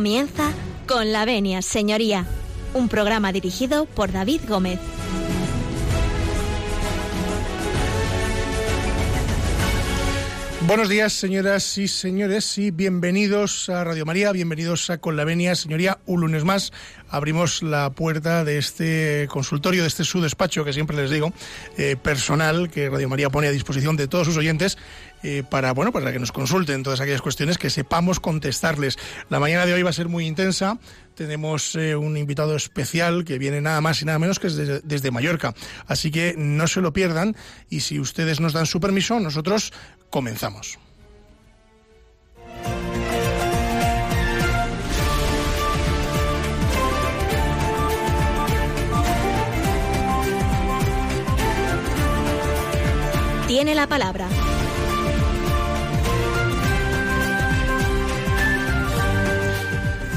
Comienza con la venia, señoría, un programa dirigido por David Gómez. Buenos días, señoras y señores, y bienvenidos a Radio María, bienvenidos a Con la Venia, señoría. Un lunes más abrimos la puerta de este consultorio, de este su despacho, que siempre les digo, eh, personal, que Radio María pone a disposición de todos sus oyentes eh, para, bueno, para que nos consulten todas aquellas cuestiones que sepamos contestarles. La mañana de hoy va a ser muy intensa. Tenemos eh, un invitado especial que viene nada más y nada menos que desde, desde Mallorca. Así que no se lo pierdan y si ustedes nos dan su permiso, nosotros comenzamos. Tiene la palabra.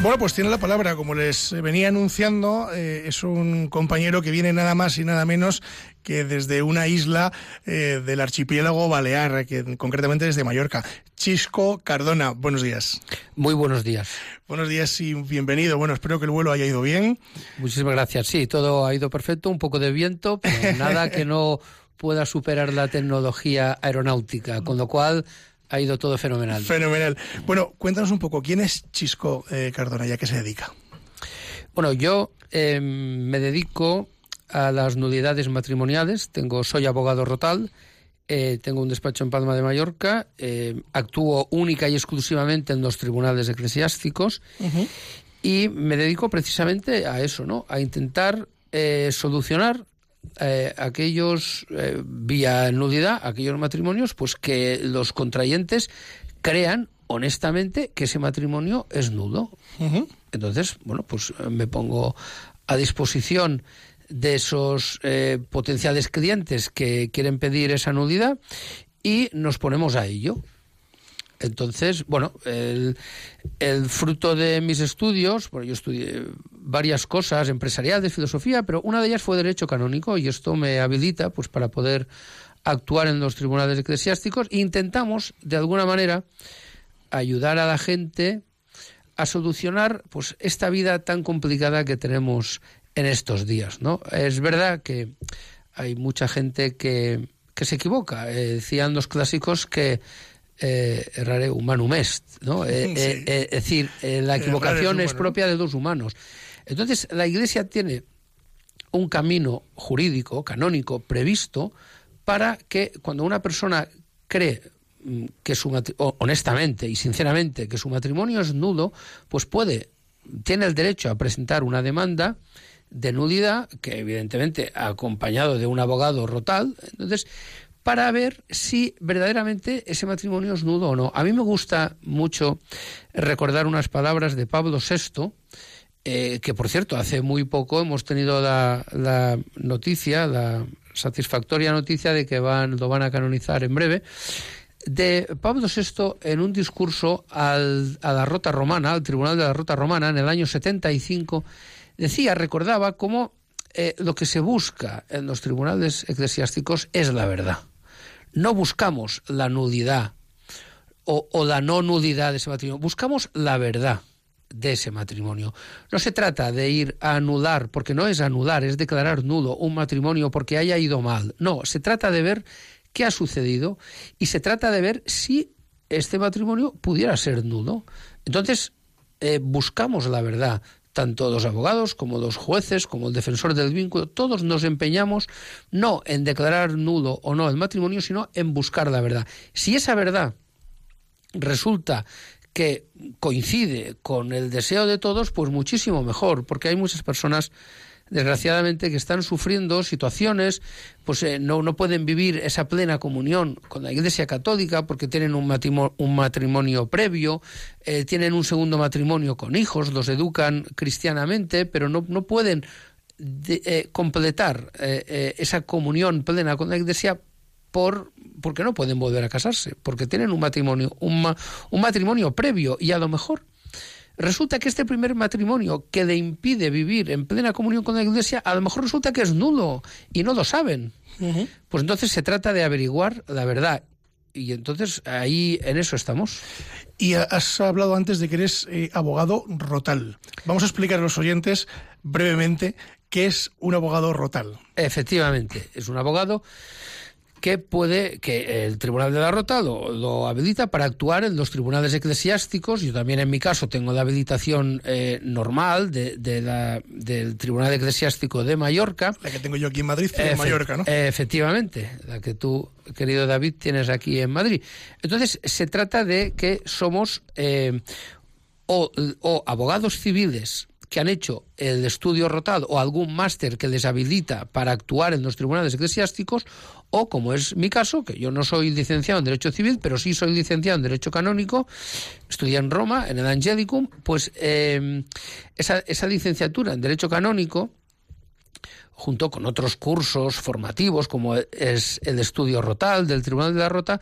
Bueno, pues tiene la palabra, como les venía anunciando, eh, es un compañero que viene nada más y nada menos que desde una isla eh, del archipiélago balear, que concretamente desde Mallorca. Chisco Cardona, buenos días. Muy buenos días. Buenos días y bienvenido. Bueno, espero que el vuelo haya ido bien. Muchísimas gracias. Sí, todo ha ido perfecto, un poco de viento, pero nada que no pueda superar la tecnología aeronáutica, con lo cual ha ido todo fenomenal. Fenomenal. Bueno, cuéntanos un poco, ¿quién es Chisco eh, Cardona y a qué se dedica? Bueno, yo eh, me dedico a las nulidades matrimoniales, tengo, soy abogado rotal, eh, tengo un despacho en Palma de Mallorca, eh, actúo única y exclusivamente en los tribunales eclesiásticos uh -huh. y me dedico precisamente a eso, ¿no? A intentar eh, solucionar eh, aquellos, eh, vía nulidad, aquellos matrimonios, pues que los contrayentes crean honestamente que ese matrimonio es nudo. Uh -huh. Entonces, bueno, pues me pongo a disposición de esos eh, potenciales clientes que quieren pedir esa nulidad y nos ponemos a ello. Entonces, bueno, el, fruto de mis estudios, bueno, yo estudié varias cosas empresariales, filosofía, pero una de ellas fue derecho canónico y esto me habilita pues para poder actuar en los tribunales eclesiásticos intentamos de alguna manera ayudar a la gente a solucionar pues esta vida tan complicada que tenemos en estos días, ¿no? Es verdad que hay mucha gente que, que se equivoca. Eh, decían los clásicos que eh, errare humanum est, ¿no? Eh, sí. eh, es decir, eh, la equivocación es, es propia de dos humanos. Entonces, la Iglesia tiene un camino jurídico, canónico, previsto para que cuando una persona cree mm, que su honestamente y sinceramente que su matrimonio es nudo, pues puede tiene el derecho a presentar una demanda de nulidad que evidentemente acompañado de un abogado rotal, entonces para ver si verdaderamente ese matrimonio es nudo o no. A mí me gusta mucho recordar unas palabras de Pablo VI, eh, que por cierto, hace muy poco hemos tenido la, noticia, la satisfactoria noticia de que lo van a canonizar en breve, de Pablo VI en un discurso al, a la Rota Romana, al Tribunal de la Rota Romana, en el año 75, decía, recordaba cómo eh, lo que se busca en los tribunales eclesiásticos es la verdad no buscamos la nulidad o, la no nulidad de ese matrimonio, buscamos la verdad de ese matrimonio. No se trata de ir a anular, porque no es anular, es declarar nulo un matrimonio porque haya ido mal. No, se trata de ver qué ha sucedido y se trata de ver si este matrimonio pudiera ser nulo. Entonces, eh, buscamos la verdad tanto los abogados como los jueces, como el defensor del vínculo, todos nos empeñamos no en declarar nulo o no el matrimonio, sino en buscar la verdad. Si esa verdad resulta que coincide con el deseo de todos, pues muchísimo mejor, porque hay muchas personas desgraciadamente que están sufriendo situaciones, pues eh, no, no pueden vivir esa plena comunión con la Iglesia Católica porque tienen un matrimonio, un matrimonio previo, eh, tienen un segundo matrimonio con hijos, los educan cristianamente, pero no, no pueden de, eh, completar esa comunión plena con la Iglesia por porque no pueden volver a casarse, porque tienen un matrimonio, un, un matrimonio previo y a lo mejor resulta que este primer matrimonio que le impide vivir en plena comunión con la Iglesia, a lo mejor resulta que es nulo y no lo saben. Uh -huh. Pues entonces se trata de averiguar la verdad. Y entonces ahí en eso estamos. Y has hablado antes de que eres eh, abogado rotal. Vamos a explicar a los oyentes brevemente qué es un abogado rotal. Efectivamente, es un abogado que puede, que el Tribunal de la Rota lo, habilita para actuar en los tribunales eclesiásticos. Yo también en mi caso tengo la habilitación eh, normal de, la, del Tribunal Eclesiástico de Mallorca. La que tengo yo aquí en Madrid, en Mallorca, ¿no? Efectivamente, la que tú, querido David, tienes aquí en Madrid. Entonces, se trata de que somos eh, o, o abogados civiles que han hecho el estudio rotal o algún máster que les habilita para actuar en los tribunales eclesiásticos, o como es mi caso, que yo no soy licenciado en Derecho Civil, pero sí soy licenciado en Derecho Canónico, estudié en Roma, en el Angelicum, pues em, esa, esa licenciatura en Derecho Canónico, junto con otros cursos formativos, como es el estudio rotal del Tribunal de la Rota,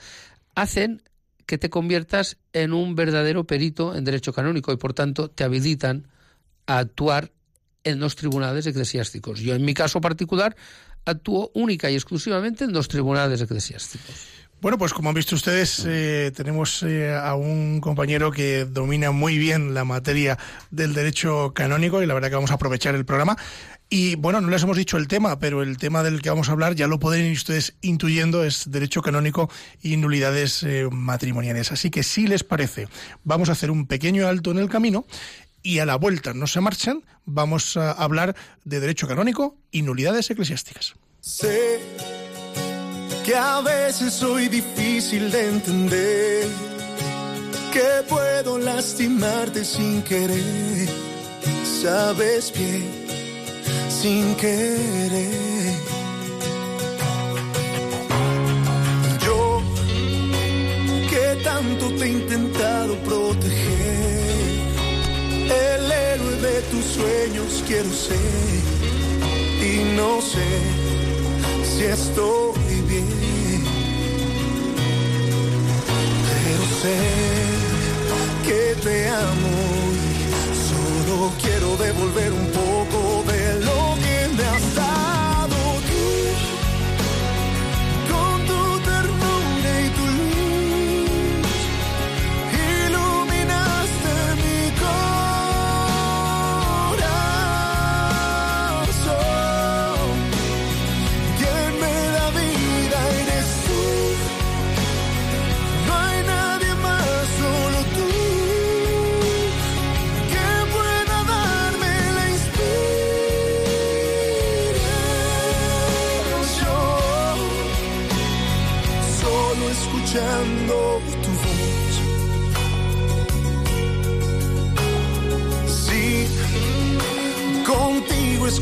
hacen que te conviertas en un verdadero perito en derecho canónico y por tanto te habilitan a actuar en los tribunales eclesiásticos. Yo en mi caso particular actúo única y exclusivamente en los tribunales eclesiásticos. Bueno, pues como han visto ustedes, eh, tenemos eh, a un compañero que domina muy bien la materia del derecho canónico y la verdad que vamos a aprovechar el programa. Y bueno, no les hemos dicho el tema, pero el tema del que vamos a hablar ya lo pueden ir ustedes intuyendo, es derecho canónico y nulidades eh, matrimoniales. Así que si les parece, vamos a hacer un pequeño alto en el camino y a la vuelta no se marchan, vamos a hablar de derecho canónico y nulidades eclesiásticas. Sé que a veces soy difícil de entender, que puedo lastimarte sin querer, sabes bien, sin querer. Yo que tanto te he intentado proteger el héroe de tus sueños quiero ser y no sé si estoy bien. Pero sé que te amo y solo quiero devolver un poco de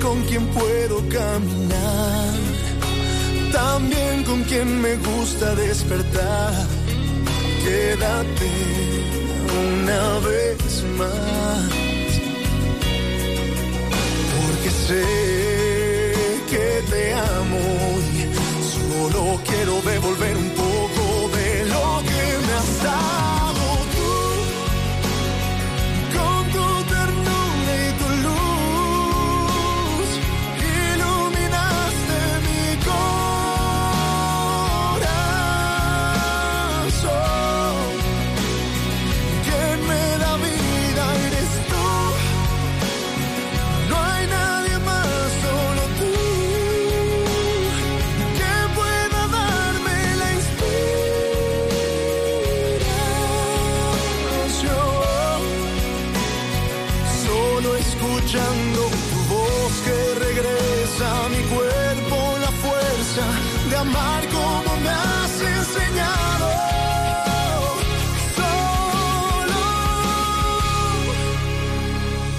con quien puedo caminar, también con quien me gusta despertar. Quédate una vez más, porque sé que te amo y solo quiero devolver un poco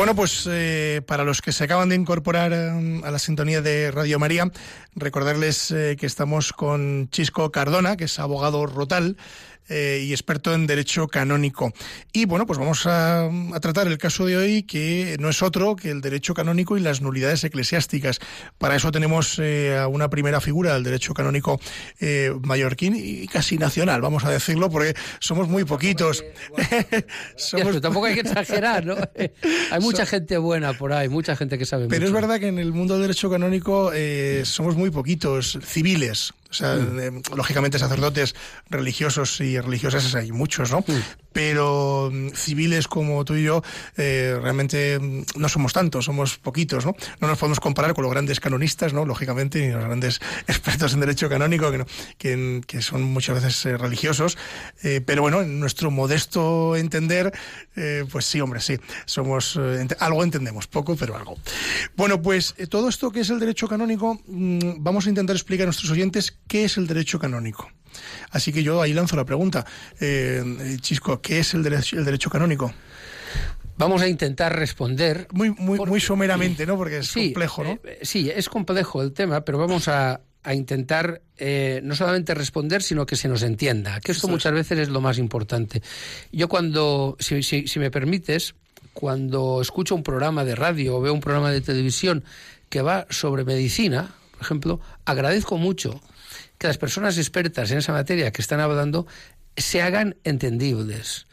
Bueno, pues eh, para los que se acaban de incorporar eh, a la sintonía de Radio María, recordarles eh, que estamos con Chisco Cardona, que es abogado rotal, eh, y experto en derecho canónico. Y bueno, pues vamos a, tratar el caso de hoy que no es otro que el derecho canónico y las nulidades eclesiásticas. Para eso tenemos eh, a una primera figura del derecho canónico mallorquín y casi nacional, vamos a decirlo, porque somos muy poquitos. somos... tampoco hay que exagerar, ¿no? hay mucha gente buena por ahí, mucha gente que sabe Pero es verdad que en el mundo del derecho canónico somos muy poquitos civiles. O sea, mm. eh, lógicamente sacerdotes religiosos y religiosas hay muchos, ¿no? Mm. Pero mm, civiles como tú y yo eh, realmente no somos tantos, somos poquitos, ¿no? No nos podemos comparar con los grandes canonistas, ¿no? Lógicamente, ni los grandes expertos en derecho canónico, que, que, son muchas veces eh, religiosos. pero bueno, en nuestro modesto entender, pues sí, hombre, sí, somos algo entendemos, poco, pero algo. Bueno, pues todo esto que es el derecho canónico, vamos a intentar explicar a nuestros oyentes ¿qué es el derecho canónico? Así que yo ahí lanzo la pregunta. Eh, Chisco, ¿qué es el derecho, el derecho canónico? Vamos a intentar responder. Muy, muy, muy someramente, ¿no? Porque es complejo, ¿no? Eh, sí, es complejo el tema, pero vamos a, intentar eh, no solamente responder, sino que se nos entienda, que esto muchas veces es lo más importante. Yo cuando, si, si, me permites, cuando escucho un programa de radio o veo un programa de televisión que va sobre medicina, por ejemplo, agradezco mucho que las personas expertas en esa materia que están hablando se hagan entendibles.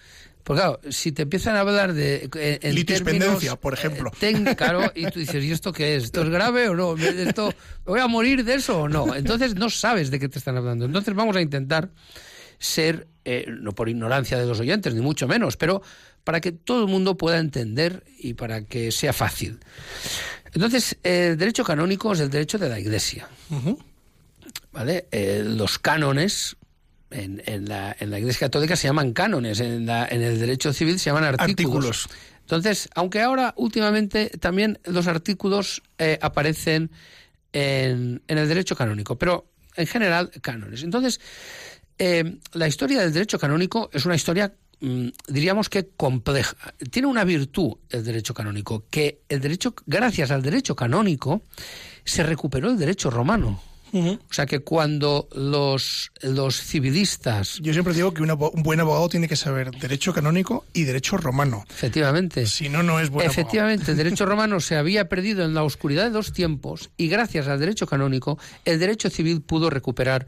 Porque claro, si te empiezan a hablar de... En Litispendencia, por ejemplo. Eh, claro, y tú dices, ¿y esto qué es? ¿Esto es grave o no? ¿Esto, ¿Voy a morir de eso o no? Entonces no sabes de qué te están hablando. Entonces vamos a intentar ser, eh, no por ignorancia de los oyentes, ni mucho menos, pero para que todo el mundo pueda entender y para que sea fácil. Entonces, el derecho canónico es el derecho de la Iglesia. ¿Vale? Eh, los cánones en, la, Iglesia Católica se llaman cánones, en, el derecho civil se llaman artículos. Entonces, aunque ahora últimamente también los artículos eh, aparecen en, el derecho canónico, pero en general cánones. Entonces, eh, la historia del derecho canónico es una historia, mm, diríamos que compleja. Tiene una virtud el derecho canónico, que el derecho, gracias al derecho canónico, se recuperó el derecho romano. O sea que cuando los, los civilistas... Yo siempre digo que un buen abogado tiene que saber derecho canónico y derecho romano. Efectivamente. Si no, no es buen Efectivamente, el derecho romano se había perdido en la oscuridad de dos tiempos y gracias al derecho canónico el derecho civil pudo recuperar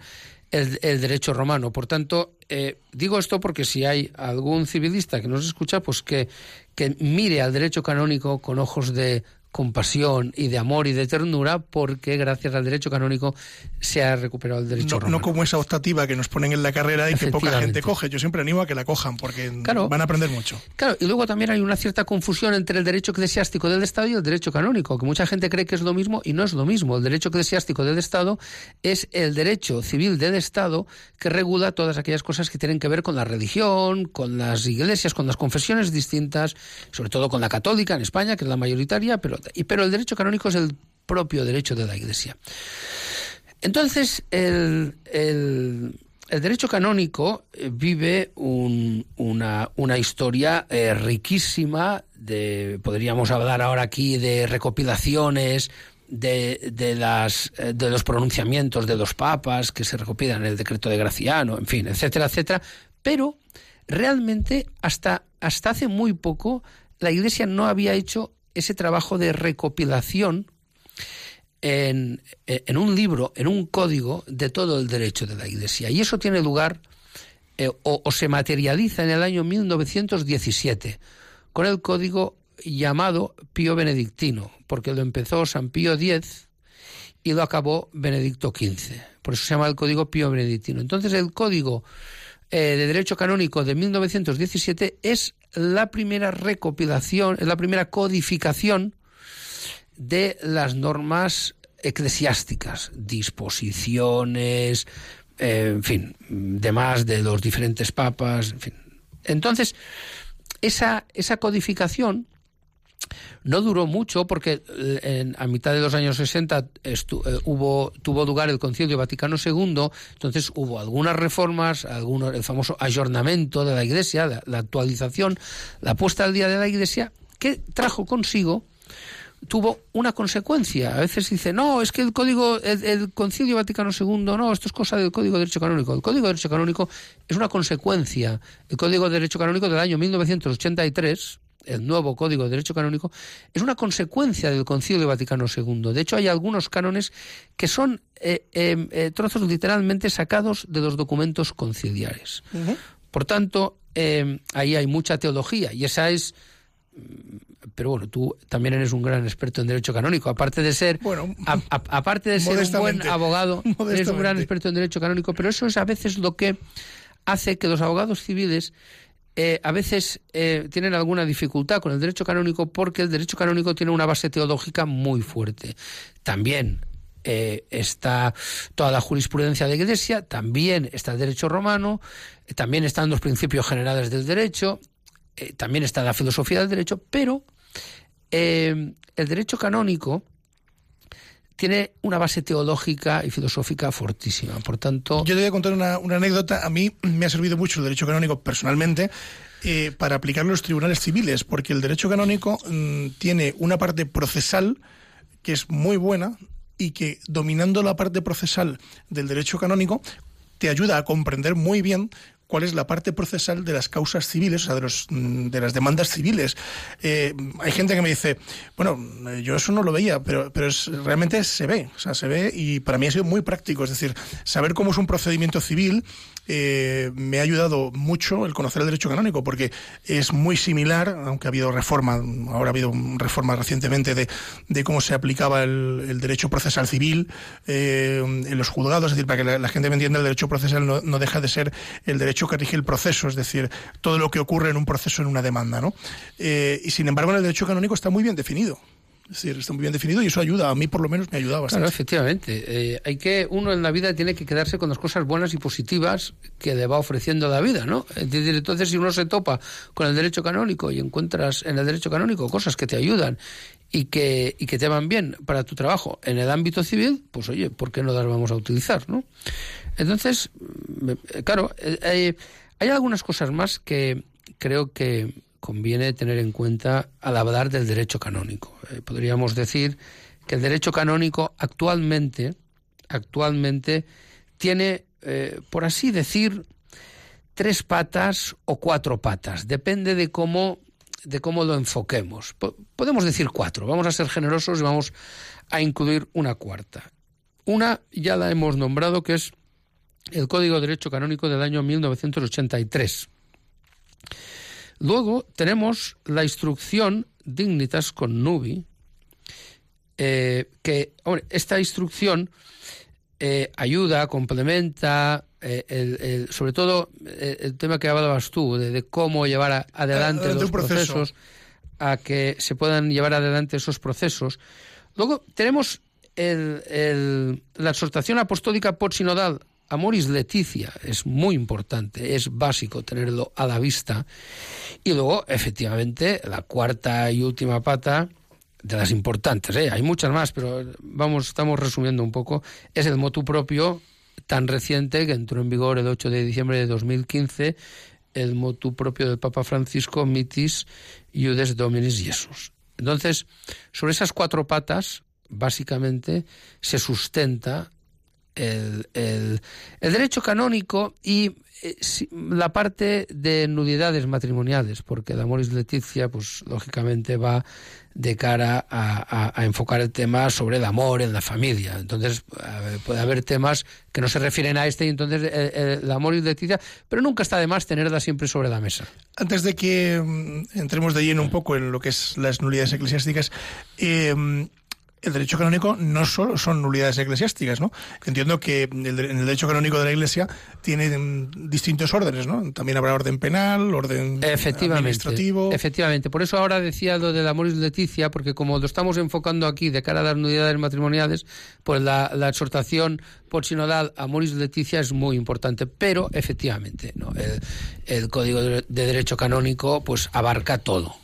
el, derecho romano. Por tanto, eh, digo esto porque si hay algún civilista que nos escucha, pues que, que mire al derecho canónico con ojos de compasión y de amor y de ternura porque gracias al derecho canónico se ha recuperado el derecho no, romano. No como esa optativa que nos ponen en la carrera y que poca gente coge. Yo siempre animo a que la cojan porque van a aprender mucho. Claro, y luego también hay una cierta confusión entre el derecho eclesiástico del Estado y el derecho canónico, que mucha gente cree que es lo mismo y no es lo mismo. El derecho eclesiástico del Estado es el derecho civil del Estado que regula todas aquellas cosas que tienen que ver con la religión, con las iglesias, con las confesiones distintas, sobre todo con la católica en España, que es la mayoritaria, pero pero el derecho canónico es el propio derecho de la Iglesia. Entonces, el, derecho canónico eh, vive una, historia eh, riquísima, de, podríamos hablar ahora aquí de recopilaciones, de, de, las, eh, de los pronunciamientos de los papas que se recopilan en el decreto de Graciano, en fin, etcétera, etcétera, pero realmente hasta, hasta hace muy poco la Iglesia no había hecho ese trabajo de recopilación en, un libro, en un código de todo el derecho de la Iglesia. Y eso tiene lugar eh, o, se materializa en el año 1917 con el código llamado Pío Benedictino, porque lo empezó San Pío X y lo acabó Benedicto XV. Por eso se llama el código Pío Benedictino. Entonces el código eh, de derecho canónico de 1917 es la primera recopilación, es la primera codificación de las normas eclesiásticas, disposiciones, eh, en fin, demás de los diferentes papas, en fin. Entonces, esa, esa codificación no duró mucho porque eh, a mitad de los años 60 eh, hubo, tuvo lugar el Concilio Vaticano II, entonces hubo algunas reformas, algunos, el famoso ayornamiento de la Iglesia, la, actualización, la puesta al día de la Iglesia, que trajo consigo tuvo una consecuencia. A veces dice, no, es que el Código, el, Concilio Vaticano II, no, esto es cosa del Código de Derecho Canónico. El Código de Derecho Canónico es una consecuencia. El Código de Derecho Canónico del año 1983, el nuevo Código de Derecho Canónico, es una consecuencia del Concilio Vaticano II. De hecho, hay algunos cánones que son eh, eh, eh, trozos literalmente sacados de los documentos conciliares. Por tanto, ahí hay mucha teología y esa es pero bueno, tú también eres un gran experto en derecho canónico, aparte de ser, bueno, aparte de ser un buen abogado, eres un gran experto en derecho canónico, pero eso es a veces lo que hace que los abogados civiles eh, a veces eh, tienen alguna dificultad con el derecho canónico porque el derecho canónico tiene una base teológica muy fuerte. También eh, está toda la jurisprudencia de Iglesia, también está el derecho romano, también están los principios generales del derecho, también está la filosofía del derecho, pero el derecho canónico tiene una base teológica y filosófica fortísima. Por tanto. Yo te voy a contar una, anécdota. A mí me ha servido mucho el derecho canónico personalmente. Eh, para aplicar los tribunales civiles, porque el derecho canónico mm, tiene una parte procesal que es muy buena y que dominando la parte procesal del derecho canónico te ayuda a comprender muy bien cuál es la parte procesal de las causas civiles, o sea, de, los, mm, de las demandas civiles. Eh, hay gente que me dice, bueno, yo eso no lo veía, pero, pero es, realmente se ve, o sea, se ve y para mí ha sido muy práctico, es decir, saber cómo es un procedimiento civil eh, me ha ayudado mucho el conocer el derecho canónico, porque es muy similar, aunque ha habido reforma, ahora ha habido reforma recientemente de, de cómo se aplicaba el, derecho procesal civil eh, en los juzgados, es decir, para que la, gente me entienda, el derecho procesal no, no, deja de ser el derecho que rige el proceso, es decir, todo lo que ocurre en un proceso, en una demanda, ¿no? Eh, y sin embargo, en el derecho canónico está muy bien definido. Es decir, está muy bien definido y eso ayuda, a mí por lo menos me ayuda bastante. Claro, efectivamente. Eh, hay que, uno en la vida tiene que quedarse con las cosas buenas y positivas que le va ofreciendo la vida, ¿no? Entonces si uno se topa con el derecho canónico y encuentras en el derecho canónico cosas que te ayudan y que, y que te van bien para tu trabajo en el ámbito civil, pues oye, ¿por qué no las vamos a utilizar, no? Entonces, claro, eh, hay, hay algunas cosas más que creo que conviene tener en cuenta al hablar del derecho canónico. Eh, podríamos decir que el derecho canónico actualmente, actualmente tiene, eh, por así decir, tres patas o cuatro patas. Depende de cómo, de cómo lo enfoquemos. podemos decir cuatro. Vamos a ser generosos y vamos a incluir una cuarta. Una ya la hemos nombrado, que es el Código de Derecho Canónico del año 1983. Luego tenemos la instrucción Dignitas con Nubi, eh, que esta instrucción eh, ayuda, complementa, eh, sobre todo el tema que hablabas tú, de, cómo llevar adelante los procesos, a que se puedan llevar adelante esos procesos. Luego tenemos la exhortación apostólica por sinodal Amoris Leticia es muy importante, es básico tenerlo a la vista. Y luego, efectivamente, la cuarta y última pata de las importantes, ¿eh? hay muchas más, pero vamos, estamos resumiendo un poco, es el motu propio tan reciente que entró en vigor el 8 de diciembre de 2015, el motu propio del Papa Francisco, Mitis Iudes Dominis Jesus. Entonces, sobre esas cuatro patas, básicamente, se sustenta el, el, derecho canónico y eh, la parte de nudidades matrimoniales, porque el Amoris Leticia, pues lógicamente va de cara a, enfocar el tema sobre el amor en la familia. Entonces puede haber temas que no se refieren a este y entonces eh, el, Amoris Leticia, pero nunca está de más tenerla siempre sobre la mesa. Antes de que mm, entremos de lleno un poco en lo que es las nulidades eclesiásticas, eh, el derecho canónico no solo son nulidades eclesiásticas, ¿no? Entiendo que en el derecho canónico de la Iglesia tiene mm, distintos órdenes, ¿no? También habrá orden penal, orden administrativo. Efectivamente. Por eso ahora decía lo de la Moris Leticia, porque como lo estamos enfocando aquí de cara a las nulidades matrimoniales, pues la, exhortación por sinodal a Moris Leticia es muy importante. Pero efectivamente, ¿no? el, el Código de Derecho Canónico pues abarca todo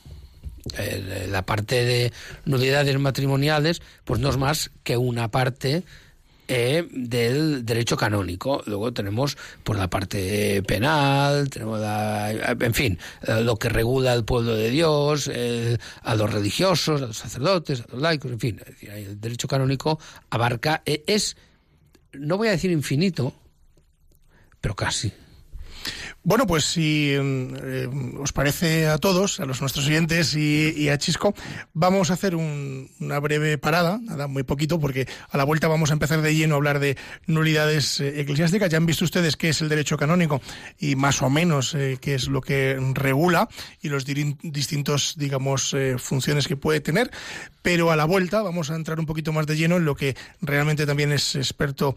la parte de nulidades matrimoniales, pues no es más que una parte eh, del derecho canónico. Luego tenemos por la parte penal, tenemos en fin, eh, lo que regula al pueblo de Dios, eh, a los religiosos, a los sacerdotes, a los laicos, en fin, el derecho canónico abarca, es, no voy a decir infinito, pero casi. Bueno, pues si eh, os parece a todos, a los nuestros oyentes y, a Chisco, vamos a hacer una breve parada, nada, muy poquito, porque a la vuelta vamos a empezar de lleno a hablar de nulidades eh, eclesiásticas. Ya han visto ustedes qué es el derecho canónico y más o menos eh, qué es lo que regula y los distintos, digamos, funciones que puede tener. Pero a la vuelta vamos a entrar un poquito más de lleno en lo que realmente también es experto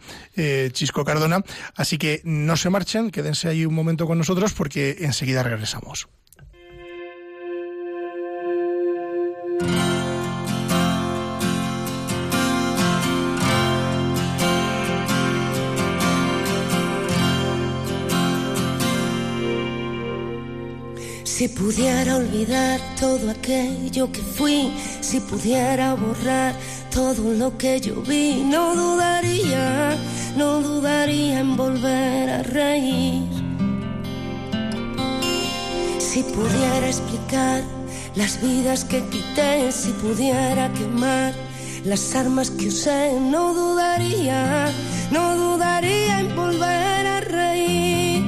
Chisco Cardona. Así que no se marchen, quédense ahí un momento con nosotros porque enseguida regresamos. Si pudiera olvidar todo aquello que fui, si pudiera borrar todo lo que yo vi, no dudaría, no dudaría en volver a reír. Si pudiera explicar las vidas que quité, si pudiera quemar las armas que usé, no dudaría, no dudaría en volver a reír.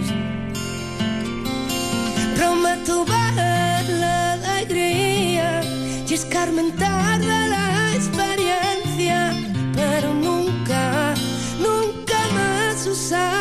Prometo ver la alegría y escarmentar la experiencia, pero nunca, nunca más usar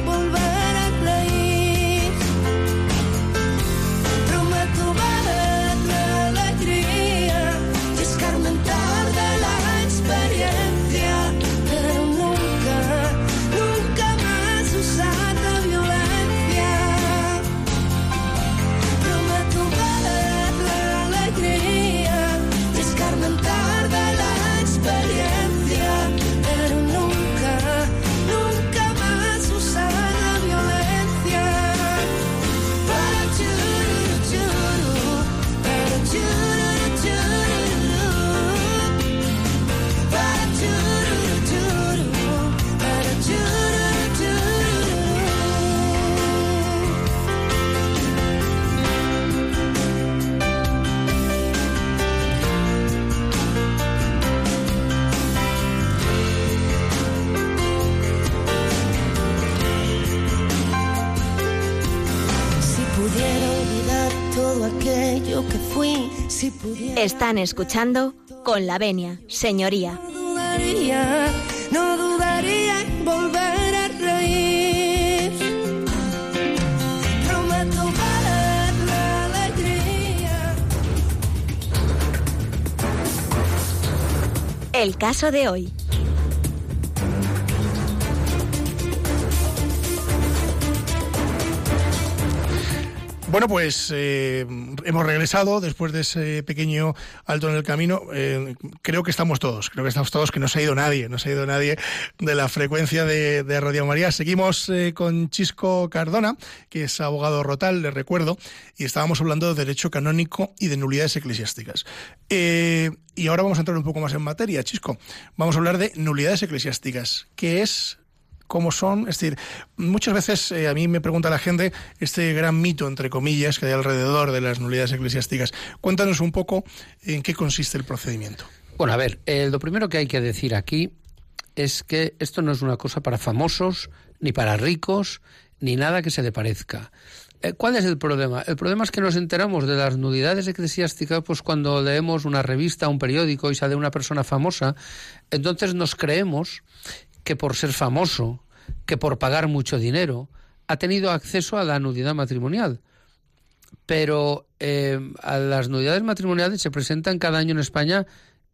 Están escuchando con la venia, señoría. No dudaría, no dudaría en volver a reír. Prometo ver la alegría. El caso de hoy. Bueno, pues eh, hemos regresado después de ese pequeño alto en el camino. Eh, creo que estamos todos, creo que estamos todos, que no se ha ido nadie, no se ha ido nadie de la frecuencia de, Radio María. Seguimos eh, con Chisco Cardona, que es abogado rotal, le recuerdo, y estábamos hablando de derecho canónico y de nulidades eclesiásticas. y ahora vamos a entrar un poco más en materia, Chisco. Vamos a hablar de nulidades eclesiásticas. ¿Qué es? Cómo son. Es decir, muchas veces eh, a mí me pregunta la gente este gran mito, entre comillas, que hay alrededor de las nulidades eclesiásticas. Cuéntanos un poco en qué consiste el procedimiento. Bueno, a ver, eh, lo primero que hay que decir aquí es que esto no es una cosa para famosos, ni para ricos, ni nada que se le parezca. Eh, ¿Cuál es el problema? El problema es que nos enteramos de las nulidades eclesiásticas pues cuando leemos una revista, un periódico y sale una persona famosa, entonces nos creemos que por ser famoso, que por pagar mucho dinero, ha tenido acceso a la nudidad matrimonial. Pero eh, a las nudidades matrimoniales se presentan cada año en España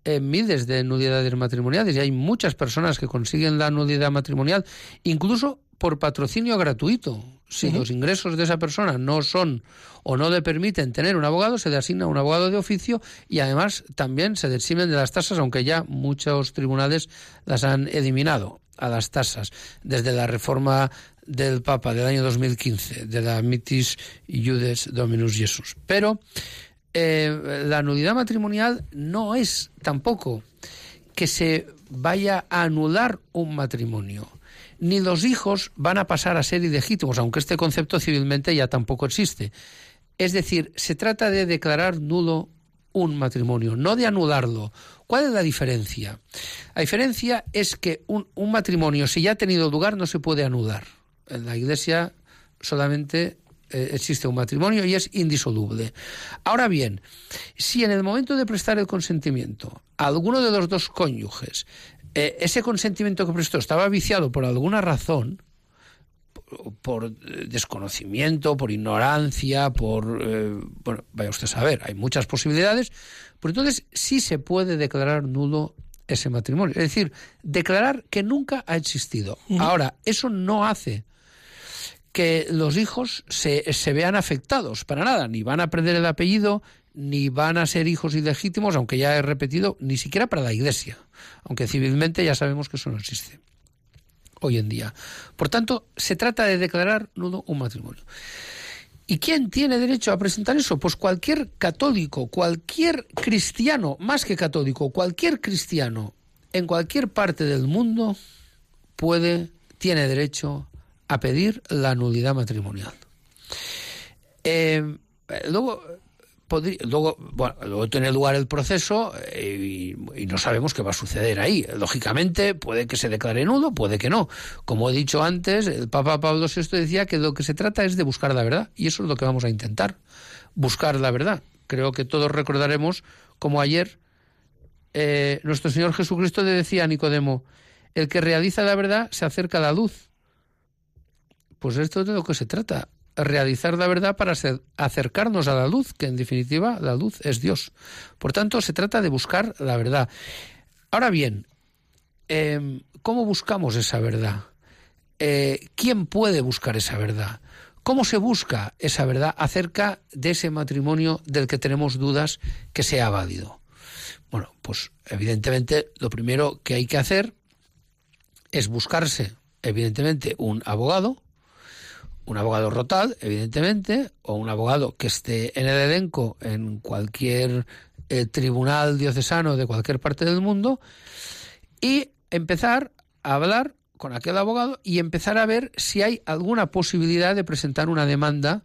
eh, miles de nulidades matrimoniales y hay muchas personas que consiguen la nulidad matrimonial, incluso por patrocinio gratuito. Si los ingresos de esa persona no son o no le permiten tener un abogado, se le asigna un abogado de oficio y además también se deximen de las tasas, aunque ya muchos tribunales las han eliminado a las tasas desde la reforma del Papa del año 2015, de la Mitis Iudes Dominus Jesus. Pero eh, la nulidad matrimonial no es tampoco que se vaya a anular un matrimonio ni los hijos van a pasar a ser ilegítimos, aunque este concepto civilmente ya tampoco existe. Es decir, se trata de declarar nulo un matrimonio, no de anularlo. ¿Cuál es la diferencia? La diferencia es que un, matrimonio, si ya ha tenido lugar, no se puede anular. En la Iglesia solamente eh, existe un matrimonio y es indisoluble. Ahora bien, si en el momento de prestar el consentimiento alguno de los dos cónyuges eh, ese consentimiento que prestó estaba viciado por alguna razón, por desconocimiento, por ignorancia, por... Eh, bueno, vaya usted a saber, hay muchas posibilidades, pero entonces sí se puede declarar nulo ese matrimonio. Es decir, declarar que nunca ha existido. Ahora, eso no hace que los hijos se, se, vean afectados para nada, ni van a perder el apellido, ni van a ser hijos ilegítimos, aunque ya he repetido, ni siquiera para la Iglesia, aunque civilmente ya sabemos que eso no existe hoy en día. Por tanto, se trata de declarar nudo un matrimonio. ¿Y quién tiene derecho a presentar eso? Pues cualquier católico, cualquier cristiano, más que católico, cualquier cristiano en cualquier parte del mundo puede, tiene derecho a pedir la nulidad matrimonial. Eh, luego, luego, bueno, luego tiene lugar el proceso eh, y, no sabemos qué va a suceder ahí. Lógicamente, puede que se declare nudo, puede que no. Como he dicho antes, el Papa Pablo VI decía que lo que se trata es de buscar la verdad, y eso es lo que vamos a intentar, buscar la verdad. Creo que todos recordaremos como ayer eh, nuestro Señor Jesucristo le decía a Nicodemo, el que realiza la verdad se acerca a la luz. Pues esto es de lo que se trata, realizar la verdad para acercarnos a la luz, que en definitiva la luz es Dios. Por tanto, se trata de buscar la verdad. Ahora bien, em, ¿cómo buscamos esa verdad? Eh, ¿Quién puede buscar esa verdad? ¿Cómo se busca esa verdad acerca de ese matrimonio del que tenemos dudas que sea válido? Bueno, pues evidentemente lo primero que hay que hacer es buscarse, evidentemente, un abogado, un abogado rotal, evidentemente, o un abogado que esté en el elenco en cualquier eh, tribunal diocesano de cualquier parte del mundo, y empezar a hablar con aquel abogado y empezar a ver si hay alguna posibilidad de presentar una demanda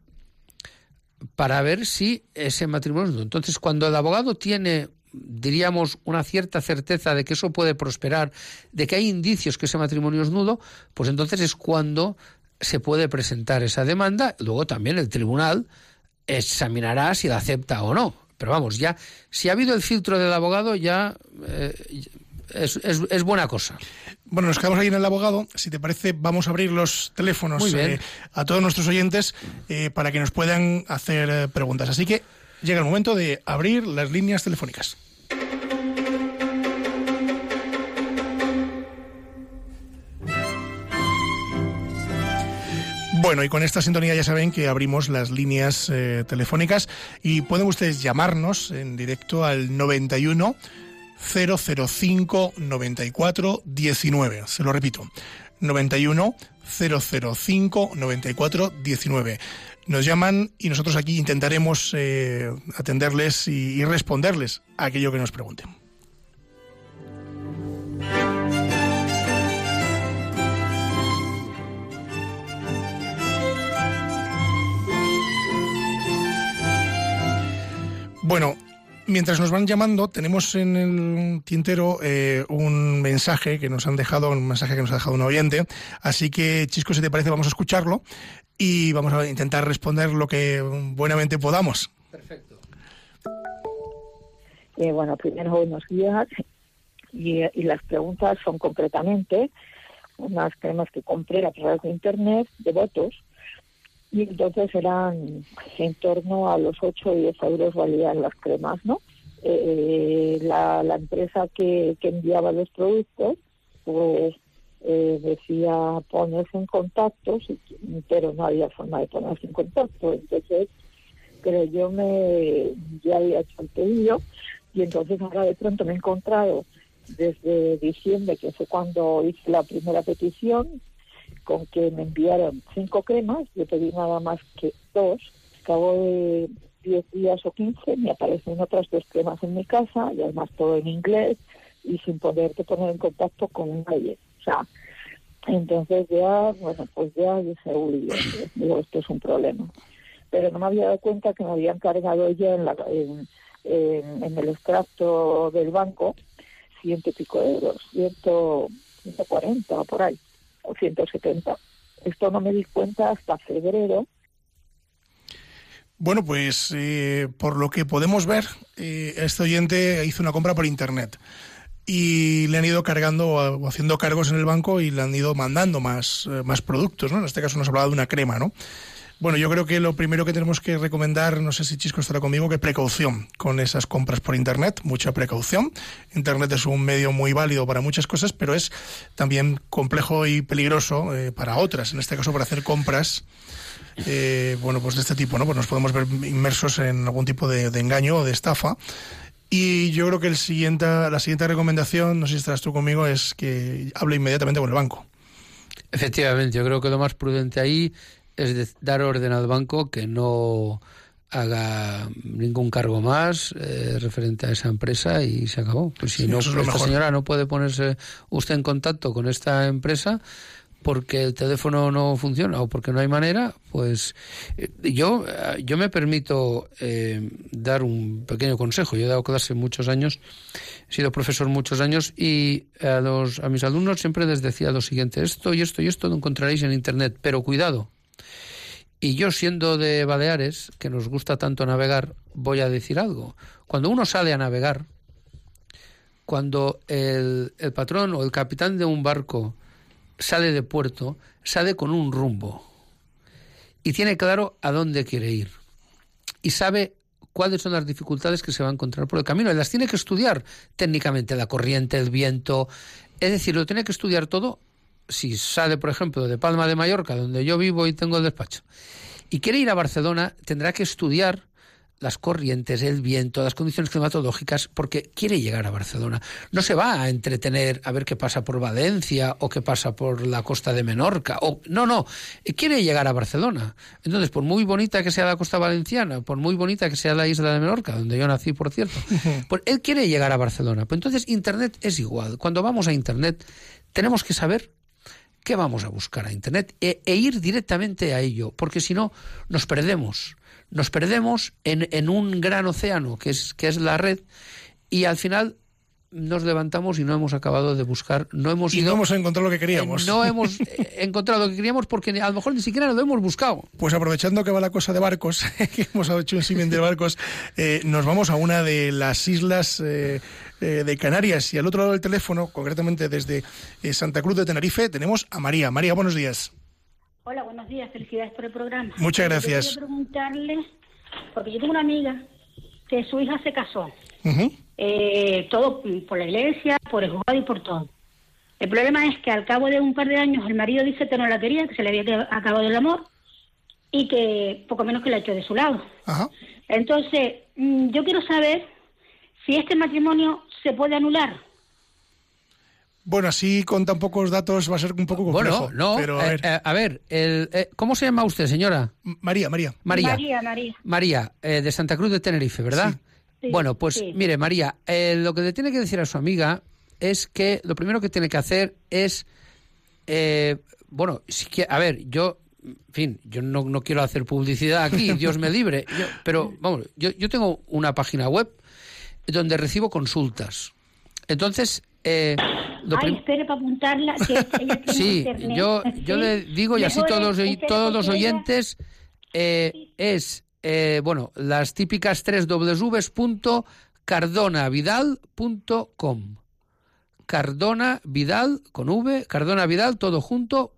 para ver si ese matrimonio es Entonces, cuando el abogado tiene diríamos, una cierta certeza de que eso puede prosperar, de que hay indicios que ese matrimonio es nudo, pues entonces es cuando se puede presentar esa demanda, luego también el tribunal examinará si la acepta o no. Pero vamos, ya, si ha habido el filtro del abogado, ya eh, es, buena cosa. Bueno, nos quedamos ahí en el abogado. Si te parece, vamos a abrir los teléfonos eh, a todos nuestros oyentes eh, para que nos puedan hacer preguntas. Así que llega el momento de abrir las líneas telefónicas. Bueno, y con esta sintonía ya saben que abrimos las líneas eh, telefónicas y pueden ustedes llamarnos en directo al 91 005 94 19. Se lo repito, 91 005 94 19. Nos llaman y nosotros aquí intentaremos eh, atenderles y, y responderles a aquello que nos pregunten. Bueno, mientras nos van llamando, tenemos en el tintero eh, un mensaje que nos han dejado, un mensaje que nos ha dejado un oyente. Así que, Chisco, si te parece, vamos a escucharlo y vamos a intentar responder lo que buenamente podamos. Perfecto. Eh, bueno, primero buenos días. Y, y, las preguntas son concretamente unas cremas que compré a través de internet de votos y entonces eran en torno a los 8 o 10 euros valían las cremas, ¿no? eh, la, la empresa que, que enviaba los productos, pues eh, decía ponerse en contacto, pero no había forma de ponerse en contacto. Entonces, pero yo me ya había hecho el pedido y entonces ahora de pronto me he encontrado desde diciembre, que fue cuando hice la primera petición, con que me enviaron cinco cremas, yo pedí nada más que dos, cabo de 10 días o 15 me aparecen otras dos cremas en mi casa y además todo en inglés y sin poderte poner en contacto con nadie. O sea, entonces ya, bueno, pues ya dije, uy, digo, esto es un problema. Pero no me había dado cuenta que me habían cargado ya en, la, en, el extracto del banco ciento y pico euros, ciento, 140 o por ahí, o 170. Esto no me di cuenta hasta febrero. Bueno, pues eh, por lo que podemos ver, eh, este oyente hizo una compra por internet y le han ido cargando o haciendo cargos en el banco y le han ido mandando más, eh, más productos, ¿no? En este caso nos hablaba de una crema, ¿no? Bueno, yo creo que lo primero que tenemos que recomendar, no sé si Chisco estará conmigo, que precaución con esas compras por Internet, mucha precaución. Internet es un medio muy válido para muchas cosas, pero es también complejo y peligroso eh, para otras, en este caso para hacer compras. Eh, bueno, pues de este tipo, ¿no? Pues nos podemos ver inmersos en algún tipo de, de engaño o de estafa. Y yo creo que el siguiente, la siguiente recomendación, no sé si estarás tú conmigo, es que hable inmediatamente con el banco. Efectivamente, yo creo que lo más prudente ahí es de dar orden al banco que no haga ningún cargo más eh, referente a esa empresa y se acabó. Pues si Sí, no, es esta mejor. señora no puede ponerse usted en contacto con esta empresa porque el teléfono no funciona o porque no hay manera, pues eh, yo eh, yo me permito eh, dar un pequeño consejo. Yo he dado clase muchos años, he sido profesor muchos años y a los a mis alumnos siempre les decía lo siguiente: esto y esto y esto lo encontraréis en internet, pero cuidado. Y yo siendo de Baleares, que nos gusta tanto navegar, voy a decir algo. Cuando uno sale a navegar, cuando el, patrón o el capitán de un barco sale de puerto, sale con un rumbo. Y tiene claro a dónde quiere ir. Y sabe cuáles son las dificultades que se va a encontrar por el camino. Y las tiene que estudiar técnicamente, la corriente, el viento, es decir, lo tiene que estudiar todo si sale, por ejemplo, de Palma de Mallorca, donde yo vivo y tengo el despacho, y quiere ir a Barcelona, tendrá que estudiar las corrientes, el viento, las condiciones climatológicas, porque quiere llegar a Barcelona. No se va a entretener a ver qué pasa por Valencia o qué pasa por la costa de Menorca. O, no, no, quiere llegar a Barcelona. Entonces, por muy bonita que sea la costa valenciana, por muy bonita que sea la isla de Menorca, donde yo nací, por cierto, pues él quiere llegar a Barcelona. Pues entonces, Internet es igual. Cuando vamos a Internet, tenemos que saber qué vamos a buscar a Internet e, e ir directamente a ello, porque si no, nos perdemos. Nos perdemos en, en, un gran océano que es, que es la red y al final nos levantamos y no hemos acabado de buscar, no hemos y ido, no hemos encontrado lo que queríamos. Eh, no hemos encontrado lo que queríamos porque a lo mejor ni siquiera lo hemos buscado. Pues aprovechando que va la cosa de barcos, que hemos hecho un símil de barcos, eh, nos vamos a una de las islas eh, de Canarias y al otro lado del teléfono, concretamente desde eh, Santa Cruz de Tenerife, tenemos a María. María, buenos días. Hola, buenos días, felicidades por el programa. Muchas gracias. Yo quería preguntarle, porque yo tengo una amiga que su hija se casó, Uh -huh. Eh, todo por la iglesia, por el juzgado y por todo. El problema es que al cabo de un par de años el marido dice que no la quería, que se le había acabado el amor y que poco menos que la echó de su lado. Ajá. Entonces, mm, yo quiero saber si este matrimonio se puede anular. Bueno, así con tan pocos datos va a ser un poco complejo. Bueno, no, pero a ver, eh, eh, a ver el, eh, ¿cómo se llama usted, señora? María, María. María. María, María. María, eh, de Santa Cruz de Tenerife, ¿verdad? Sí. Bueno, pues sí. mire, María, eh, lo que le tiene que decir a su amiga es que lo primero que tiene que hacer es, eh, bueno, si que, a ver, yo, en fin, yo no, no quiero hacer publicidad aquí, Dios me libre, yo, pero vamos, yo, yo tengo una página web donde recibo consultas. Entonces, eh, lo Ay, espere para apuntarla. Que ella tiene Sí, internet. yo, yo Sí. le digo, y así todos todos los oyentes, eh, es, eh, bueno, las típicas tres www.cardonavidal.com. Cardona Vidal con V, Cardona Vidal todo junto.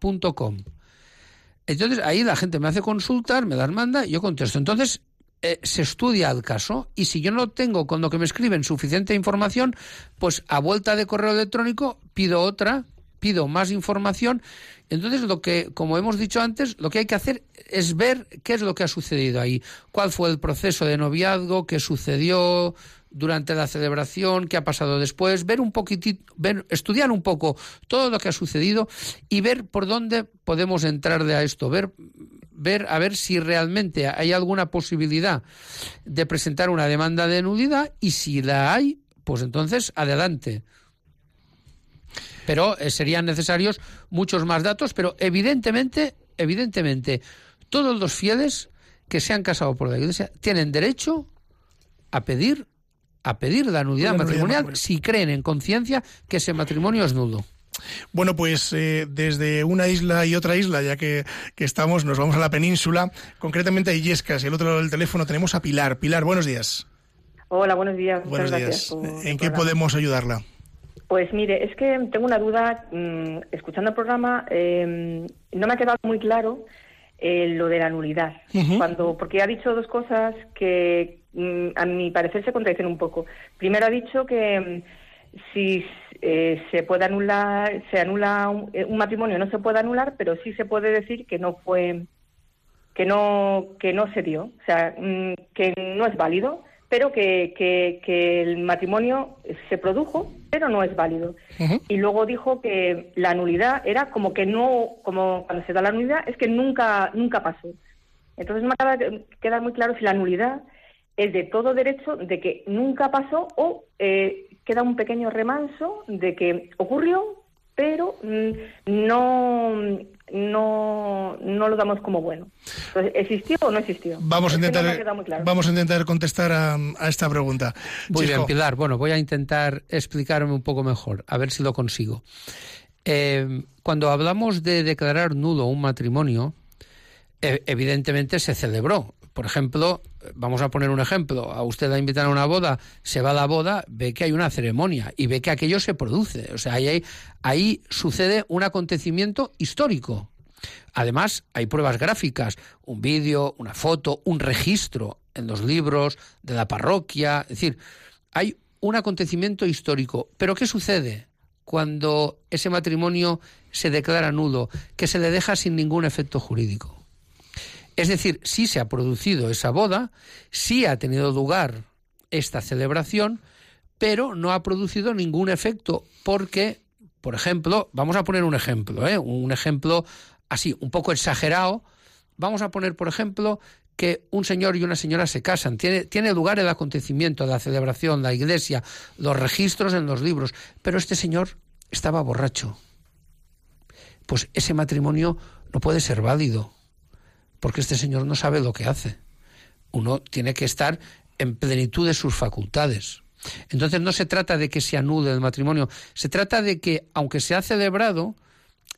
Entonces ahí la gente me hace consultas, me las manda yo contesto. Entonces eh, se estudia el caso y si yo no tengo con lo que me escriben suficiente información, pues a vuelta de correo electrónico pido otra, pido más información. Entonces, lo que, como hemos dicho antes, lo que hay que hacer es ver qué es lo que ha sucedido ahí, cuál fue el proceso de noviazgo, qué sucedió durante la celebración, qué ha pasado después, ver un poquitito, ver, estudiar un poco todo lo que ha sucedido y ver por dónde podemos entrar de a esto, ver ver a ver si realmente hay alguna posibilidad de presentar una demanda de nulidad y si la hay, pues entonces adelante. Pero eh, serían necesarios muchos más datos, pero evidentemente, evidentemente, todos los fieles que se han casado por la Iglesia tienen derecho a pedir a pedir la nulidad matrimonial si creen en conciencia que ese matrimonio es nulo. Bueno, pues eh, desde una isla y otra isla, ya que, estamos, nos vamos a la península, concretamente a Illescas, y el otro lado del teléfono tenemos a Pilar. Pilar, buenos días. Hola, buenos días. Buenos días. ¿En qué podemos ayudarla? Pues mire, es que tengo una duda. Mm, escuchando el programa, em, no me ha quedado muy claro eh, lo de la nulidad. cuando Porque ha dicho dos cosas que mm, a mi parecer se contradicen un poco. Primero ha dicho que mm, si eh, se puede anular, se anula eh, un, matrimonio, no se puede anular, pero sí se puede decir que no fue, que no, que no se dio, o sea, que no es válido, pero que, que, el matrimonio se produjo, pero no es válido. Y luego dijo que la nulidad era como que no, como cuando se da la nulidad, es que nunca, nunca pasó. Entonces no me acaba de quedar muy claro si la nulidad es de todo derecho de que nunca pasó o eh, queda un pequeño remanso de que ocurrió, pero mm, no, no, no lo damos como bueno. Entonces, ¿existió o no existió? Vamos a intentar, vamos a intentar contestar a, esta pregunta. Muy bien, Pilar. Bueno, voy a intentar explicarme un poco mejor, a ver si lo consigo. Eh, cuando hablamos de declarar nulo un matrimonio, e, evidentemente se celebró. Por ejemplo, vamos a poner un ejemplo, a usted la invitan a una boda, se va a la boda, ve que hay una ceremonia y ve que aquello se produce. O sea, ahí, ahí sucede un acontecimiento histórico. Además, hay pruebas gráficas, un vídeo, una foto, un registro en los libros de la parroquia. Es decir, hay un acontecimiento histórico. Pero ¿qué sucede cuando ese matrimonio se declara nulo, que se le deja sin ningún efecto jurídico? Es decir, sí se ha producido esa boda, sí ha tenido lugar esta celebración, pero no ha producido ningún efecto porque, por ejemplo, vamos a poner un ejemplo, ¿eh? un ejemplo así, un poco exagerado. Vamos a poner, por ejemplo, que un señor y una señora se casan. Tiene, tiene lugar el acontecimiento, la celebración, la iglesia, los registros en los libros, pero este señor estaba borracho. Pues ese matrimonio no puede ser válido porque este señor no sabe lo que hace. Uno tiene que estar en plenitud de sus facultades. Entonces no se trata de que se anule el matrimonio, se trata de que, aunque se ha celebrado,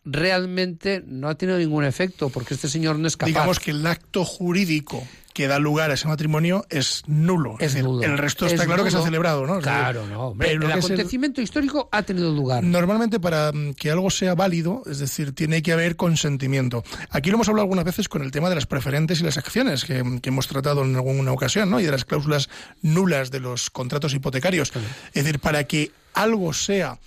realmente no ha tenido ningún efecto, porque este señor no es capaz. Digamos que el acto jurídico que da lugar a ese matrimonio es nulo. Es, nulo. El resto está claro que se ha celebrado, ¿no? Claro, no. Pero el acontecimiento histórico ha tenido lugar. Normalmente para mm, que algo sea válido, es decir, tiene que haber consentimiento. Aquí lo hemos hablado algunas veces con el tema de las preferentes y las acciones que, hemos tratado en alguna ocasión, ¿no? Y de las cláusulas nulas de los contratos hipotecarios. Es decir, para que algo sea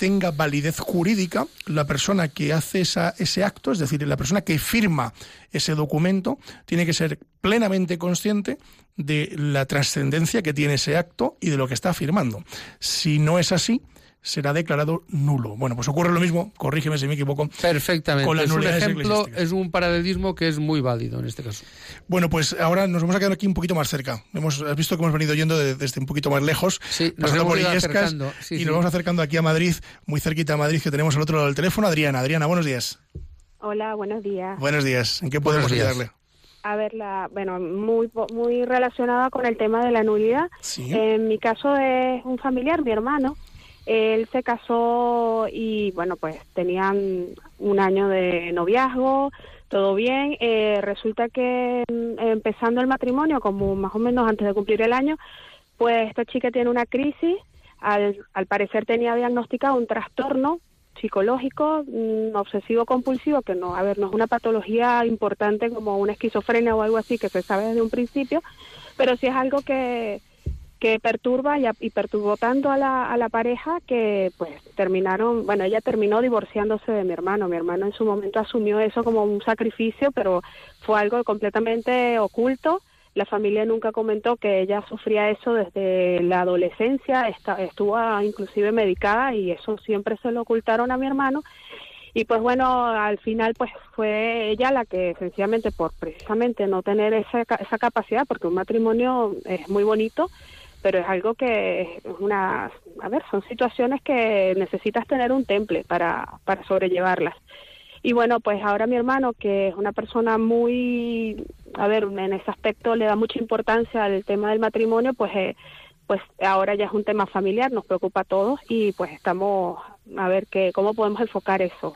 tenga validez jurídica, la persona que hace esa, ese acto, es decir, la persona que firma ese documento, tiene que ser plenamente consciente de la trascendencia que tiene ese acto y de lo que está firmando. Si no es así, será declarado nulo. Bueno, pues ocurre lo mismo, corrígeme si me equivoco. Perfectamente. Con es un ejemplo, es un paralelismo que es muy válido en este caso. Bueno, pues ahora nos vamos a quedar aquí un poquito más cerca. Hemos, has visto que hemos venido yendo desde un poquito más lejos, sí, nos por acercando. y nos vamos acercando aquí a Madrid, muy cerquita a Madrid, que tenemos al otro lado del teléfono. Adriana, Adriana, buenos días. Hola, buenos días. Buenos días. ¿En qué podemos ayudarle? A ver, la, bueno, muy muy relacionada con el tema de la nulidad. En mi caso es un familiar, mi hermano, él se casó y bueno, pues tenían un año de noviazgo, todo bien. Eh, resulta que mm, empezando el matrimonio, como más o menos antes de cumplir el año, pues esta chica tiene una crisis. Al, al parecer tenía diagnosticado un trastorno psicológico, mm, obsesivo compulsivo, que no, a ver, no es una patología importante como una esquizofrenia o algo así que se sabe desde un principio, pero sí es algo que, que perturba y, y, perturbó tanto a la, a la pareja que pues terminaron, bueno, ella terminó divorciándose de mi hermano. Mi hermano en su momento asumió eso como un sacrificio, pero fue algo completamente oculto. La familia nunca comentó que ella sufría eso desde la adolescencia, estuvo inclusive medicada y eso siempre se lo ocultaron a mi hermano. Y pues bueno, al final pues fue ella la que sencillamente por precisamente no tener esa, esa capacidad, porque un matrimonio es muy bonito, pero es algo que es una, a ver, son situaciones que necesitas tener un temple para, para sobrellevarlas. Y bueno, pues ahora mi hermano, que es una persona muy, a ver, en ese aspecto le da mucha importancia al tema del matrimonio, pues, eh, pues ahora ya es un tema familiar, nos preocupa a todos y pues estamos a ver qué, cómo podemos enfocar eso.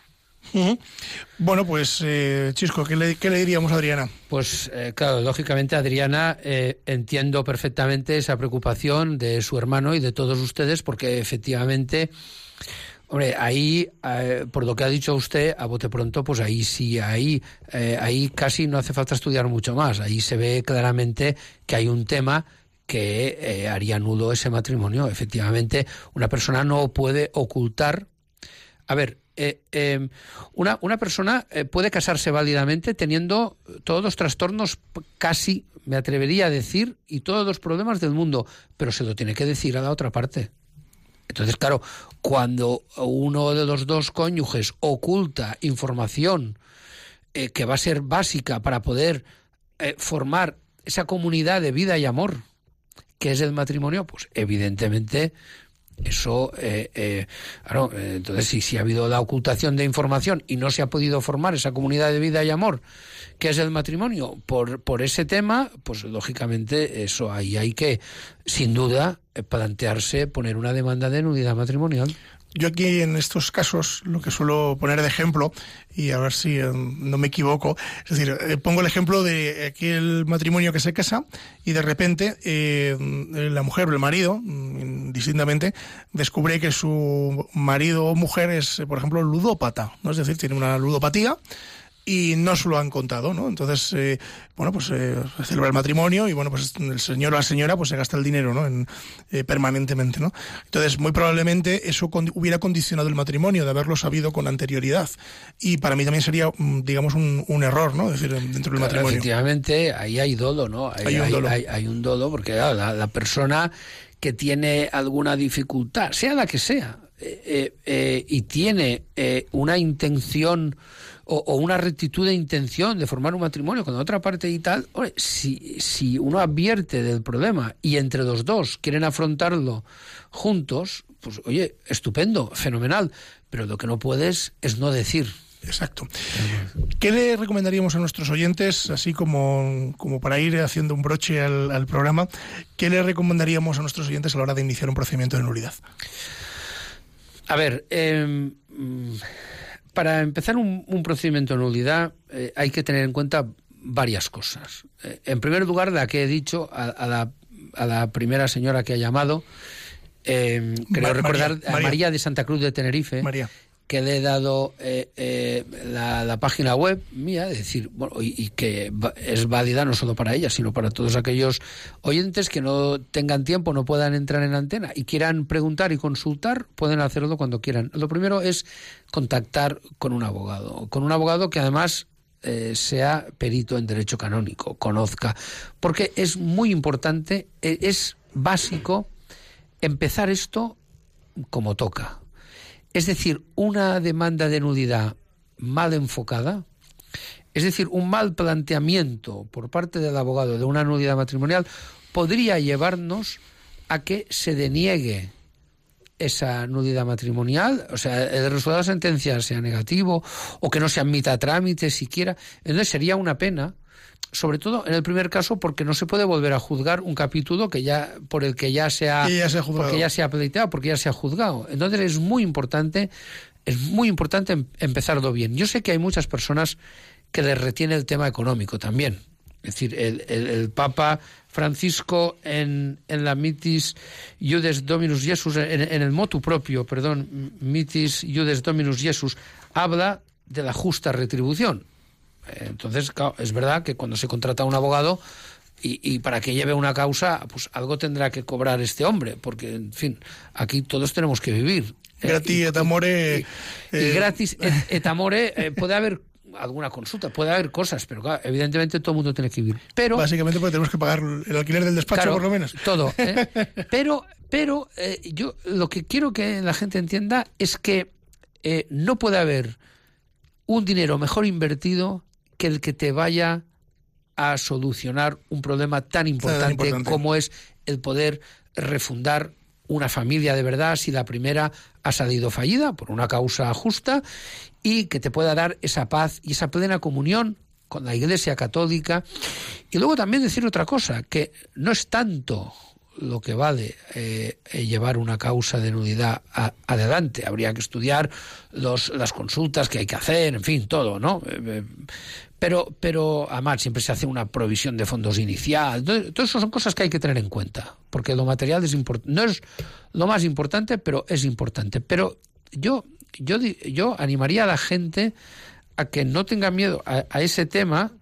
Bueno, pues eh, Chisco, ¿qué le, diríamos a Adriana? Pues eh, claro, lógicamente Adriana, eh, entiendo perfectamente esa preocupación de su hermano y de todos ustedes, porque efectivamente, hombre, ahí, por lo que ha dicho usted, a bote pronto, pues ahí sí, ahí, ahí casi no hace falta estudiar mucho más. Ahí se ve claramente que hay un tema que haría nudo ese matrimonio. Efectivamente, una persona no puede ocultar. A ver, eh, em, una, una, persona eh, puede casarse válidamente teniendo todos los trastornos, casi, me atrevería a decir, y todos los problemas del mundo, pero se lo tiene que decir a la otra parte. Entonces, claro, cuando uno de los dos cónyuges oculta información eh, que va a ser básica para poder formar esa comunidad de vida y amor, que es el matrimonio, pues evidentemente eso, eh, eh, claro, eh, entonces si, si ha habido la ocultación de información y no se ha podido formar esa comunidad de vida y amor, que es el matrimonio, por, por ese tema, pues lógicamente eso ahí hay que, sin duda, plantearse poner una demanda de nudidad matrimonial. Yo aquí en estos casos lo que suelo poner de ejemplo, y a ver si eh, no me equivoco, es decir, eh, pongo el ejemplo de aquel matrimonio que se casa y de repente eh, la mujer o el marido, mm, distintamente, descubre que su marido o mujer es, por ejemplo, ludópata, ¿no? es decir, tiene una ludopatía y no se lo han contado, ¿no? Entonces, eh, bueno, pues eh, celebra el matrimonio y bueno, pues el señor o la señora pues se gasta el dinero, ¿no? En, eh, permanentemente, ¿no? Entonces, muy probablemente eso hubiera condicionado el matrimonio de haberlo sabido con anterioridad y para mí también sería, mm, digamos, un, un error, ¿no? Es decir, dentro del matrimonio. Efectivamente, ahí hay dolo, ¿no? Hay, un dolo. Hay, un dolo porque la, la, persona que tiene alguna dificultad, sea la que sea, eh, y tiene una intención o, una rectitud de intención de formar un matrimonio con otra parte y tal, si, si uno advierte del problema y entre los dos quieren afrontarlo juntos, pues oye, estupendo, fenomenal, pero lo que no puedes es no decir. Exacto. ¿Qué le recomendaríamos a nuestros oyentes, así como, como para ir haciendo un broche al, programa, qué le recomendaríamos a nuestros oyentes a la hora de iniciar un procedimiento de nulidad? A ver, eh, para empezar un, procedimiento de nulidad eh, hay que tener en cuenta varias cosas. Eh, en primer lugar, la que he dicho a, la, primera señora que ha llamado, eh, creo recordar a María de Santa Cruz de Tenerife. María que le he dado eh, eh, la, página web mía, es decir, bueno, y, que es válida no solo para ella, sino para todos aquellos oyentes que no tengan tiempo, no puedan entrar en antena y quieran preguntar y consultar, pueden hacerlo cuando quieran. Lo primero es contactar con un abogado, con un abogado que además eh, sea perito en derecho canónico, conozca, porque es muy importante, es básico empezar esto como toca es decir, una demanda de nudidad mal enfocada, es decir, un mal planteamiento por parte del abogado de una nudidad matrimonial, podría llevarnos a que se deniegue esa nudidad matrimonial, o sea, el resultado de la sentencia sea negativo o que no se admita a trámite siquiera. Entonces sería una pena sobre todo en el primer caso porque no se puede volver a juzgar un capítulo que ya por el que ya se ha, porque ya se ha pleiteado, porque ya se ha juzgado. Entonces es muy importante es muy importante em, empezarlo bien. Yo sé que hay muchas personas que les retiene el tema económico también. Es decir, el, Papa Francisco en, en, la mitis Iudes Dominus Jesus, en, el motu propio, perdón, mitis Iudes Dominus Jesus, habla de la justa retribución. Entonces, es verdad que cuando se contrata a un abogado y, para que lleve una causa, pues algo tendrá que cobrar este hombre, porque, en fin, aquí todos tenemos que vivir. Gratis et amore. Y, eh, gratis et, amore eh, puede haber alguna consulta, puede haber cosas, pero claro, evidentemente todo el mundo tiene que vivir. Pero básicamente porque tenemos que pagar el alquiler del despacho por lo menos. Todo. ¿eh? pero pero yo lo que quiero que la gente entienda es que no puede haber un dinero mejor invertido que el que te vaya a solucionar un problema tan importante, como es el poder refundar una familia de verdad si la primera ha salido fallida por una causa justa y que te pueda dar esa paz y esa plena comunión con la Iglesia Católica. Y luego también decir otra cosa, que no es tanto lo que vale eh, eh, llevar una causa de nulidad adelante. Habría que estudiar los, las consultas que hay que hacer, en fin, todo, ¿no? Eh, pero, pero además siempre se hace una provisión de fondos inicial. Todo, eso son cosas que hay que tener en cuenta, porque lo material es no es lo más importante, pero es importante. Pero yo, yo, yo animaría a la gente a que no tenga miedo a ese tema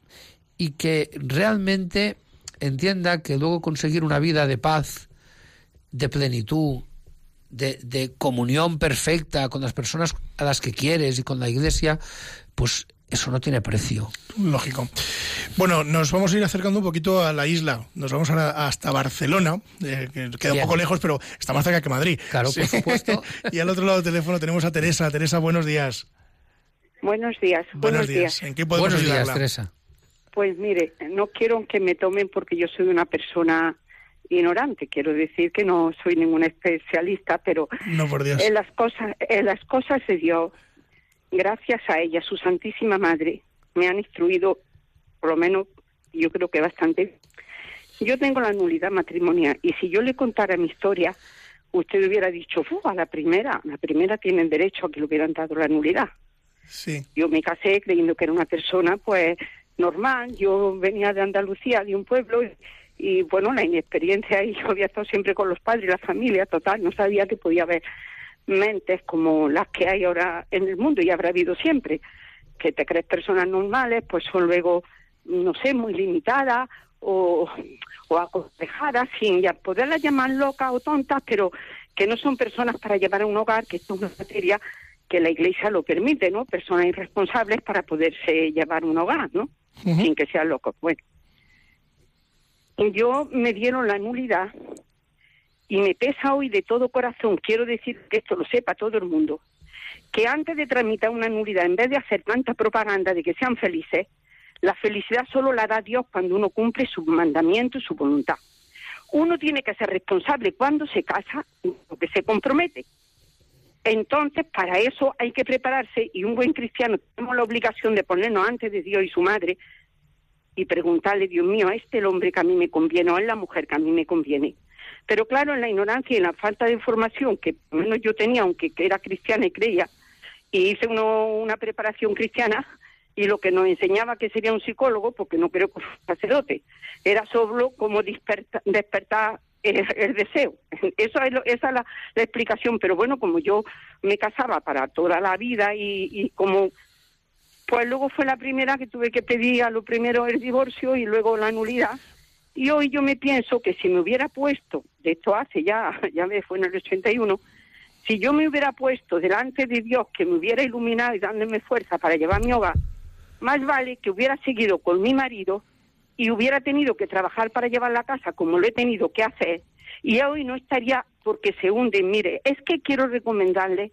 y que realmente entienda que luego conseguir una vida de paz, de plenitud, de, comunión perfecta con las personas a las que quieres y con la iglesia, pues eso no tiene precio. Lógico. Bueno, nos vamos a ir acercando un poquito a la isla. Nos vamos ahora hasta Barcelona, eh, que queda un poco lejos, pero está más cerca que Madrid. Claro, por supuesto. y al otro lado del teléfono tenemos a Teresa. Teresa, buenos días. Buenos días. Buenos, días. ¿En qué podemos buenos días, Teresa. Pues mire, no quiero que me tomen porque yo soy una persona ignorante. Quiero decir que no soy ninguna especialista, pero en las cosas, en las cosas de Dios, gracias a ella, su Santísima Madre, me han instruido, por lo menos, yo creo que bastante. Yo tengo la nulidad matrimonial y si yo le contara mi historia, usted hubiera dicho, a la primera, la primera tienen derecho a que le hubieran dado la nulidad. Sí. Yo me casé creyendo que era una persona, pues normal. Yo venía de Andalucía, de un pueblo, y, bueno, la inexperiencia, y yo había estado siempre con los padres y la familia, total, no sabía que podía haber mentes como las que hay ahora en el mundo y habrá habido siempre, que te crees personas normales, pues son luego, no sé, muy limitadas o, o aconsejadas, sin ya poderlas llamar locas o tontas, pero que no son personas para llevar a un hogar, que esto es una materia que la Iglesia lo permite, ¿no? Personas irresponsables para poderse llevar un hogar, ¿no? Sin que sean locos. Bueno, yo me dieron la nulidad y me pesa hoy de todo corazón, quiero decir que esto lo sepa todo el mundo, que antes de tramitar una nulidad, en vez de hacer tanta propaganda de que sean felices, la felicidad solo la da Dios cuando uno cumple su mandamiento y su voluntad. Uno tiene que ser responsable cuando se casa, porque se compromete. Entonces, para eso hay que prepararse y un buen cristiano tenemos la obligación de ponernos antes de Dios y su madre y preguntarle, Dios mío, ¿a este el hombre que a mí me conviene o es la mujer que a mí me conviene? Pero claro, en la ignorancia y en la falta de información que por menos yo tenía, aunque era cristiana y creía, y hice una preparación cristiana, y lo que nos enseñaba que sería un psicólogo, porque no creo que fuera sacerdote, era solo cómo despertar el, deseo. Eso es esa es la, explicación. Pero bueno, como yo me casaba para toda la vida y, y como pues luego fue la primera que tuve que pedir a lo primero el divorcio y luego la nulidad. Y hoy yo me pienso que si me hubiera puesto, de esto hace ya, ya me fue en el 81, si yo me hubiera puesto delante de Dios que me hubiera iluminado y dándome fuerza para llevar mi hogar, más vale que hubiera seguido con mi marido y hubiera tenido que trabajar para llevar la casa como lo he tenido que hacer, y hoy no estaría porque se hunde. Mire, es que quiero recomendarle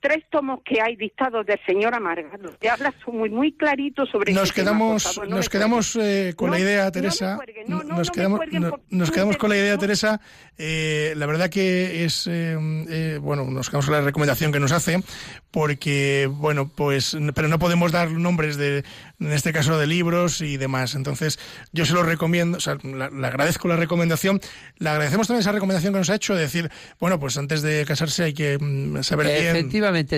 tres tomos que hay dictados del señor Amarga, donde habla muy, muy clarito sobre... Nos quedamos, nos quedamos con la idea, Teresa. nos quedamos, nos quedamos con la idea, Teresa. la verdad que es, eh, eh, bueno, nos quedamos con la recomendación que nos hace, porque, bueno, pues, pero no podemos dar nombres de, en este caso de libros y demás. Entonces, yo se lo recomiendo, o sea, le agradezco la recomendación, le agradecemos también esa recomendación que nos ha hecho de decir, bueno, pues antes de casarse hay que mm, saber bien.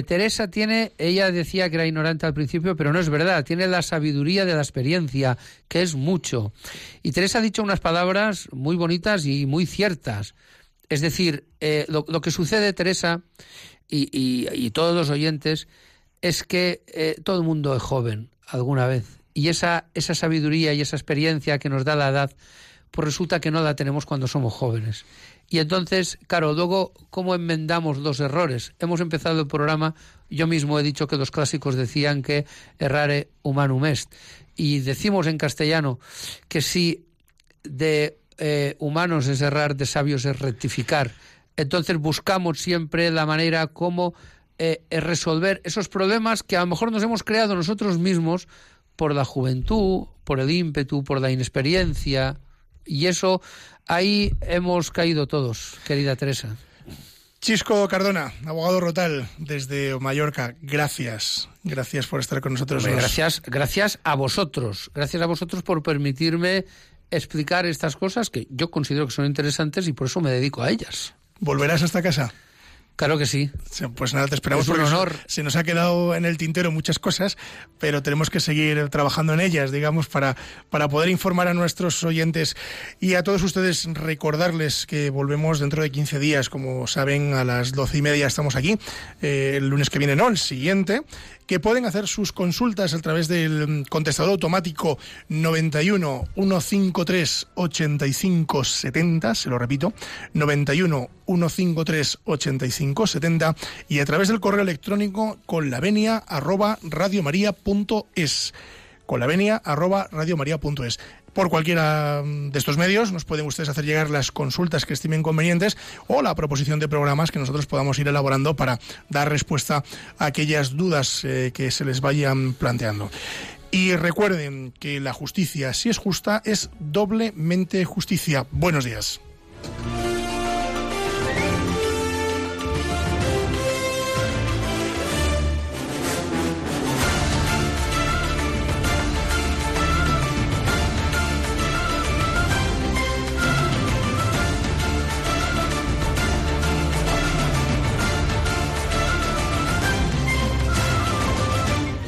Teresa tiene, ella decía que era ignorante al principio, pero no es verdad, tiene la sabiduría de la experiencia, que es mucho. Y Teresa ha dicho unas palabras muy bonitas y muy ciertas. Es decir, eh, lo, que sucede, Teresa, y, todos los oyentes, es que eh, todo el mundo es joven alguna vez. Y esa, esa sabiduría y esa experiencia que nos da la edad, pues resulta que no la tenemos cuando somos jóvenes. Y entonces, claro, luego, ¿cómo enmendamos los errores? Hemos empezado el programa, yo mismo he dicho que los clásicos decían que errare humanum est. Y decimos en castellano que si de eh, humanos es errar, de sabios es rectificar. Entonces buscamos siempre la manera como eh, resolver esos problemas que a lo mejor nos hemos creado nosotros mismos por la juventud, por el ímpetu, por la inexperiencia. Y eso ahí hemos caído todos, querida Teresa. Chisco Cardona, abogado Rotal desde Mallorca, gracias. Gracias por estar con nosotros. gracias, gracias a vosotros. Gracias a vosotros por permitirme explicar estas cosas que yo considero que son interesantes y por eso me dedico a ellas. ¿Volverás a esta casa? Claro que sí. Pues nada, te esperamos. Es un honor. Se nos ha quedado en el tintero muchas cosas, pero tenemos que seguir trabajando en ellas, digamos, para, para poder informar a nuestros oyentes y a todos ustedes recordarles que volvemos dentro de 15 días, como saben, a las doce y media estamos aquí, eh, el lunes que viene no, el siguiente, que pueden hacer sus consultas a través del contestador automático 91 153 85 70, se lo repito, 91 153 85 70 y a través del correo electrónico con la venia arroba radiomaria.es con la venia arroba por cualquiera de estos medios nos pueden ustedes hacer llegar las consultas que estimen convenientes o la proposición de programas que nosotros podamos ir elaborando para dar respuesta a aquellas dudas eh, que se les vayan planteando. Y recuerden que la justicia, si es justa, es doblemente justicia. Buenos días.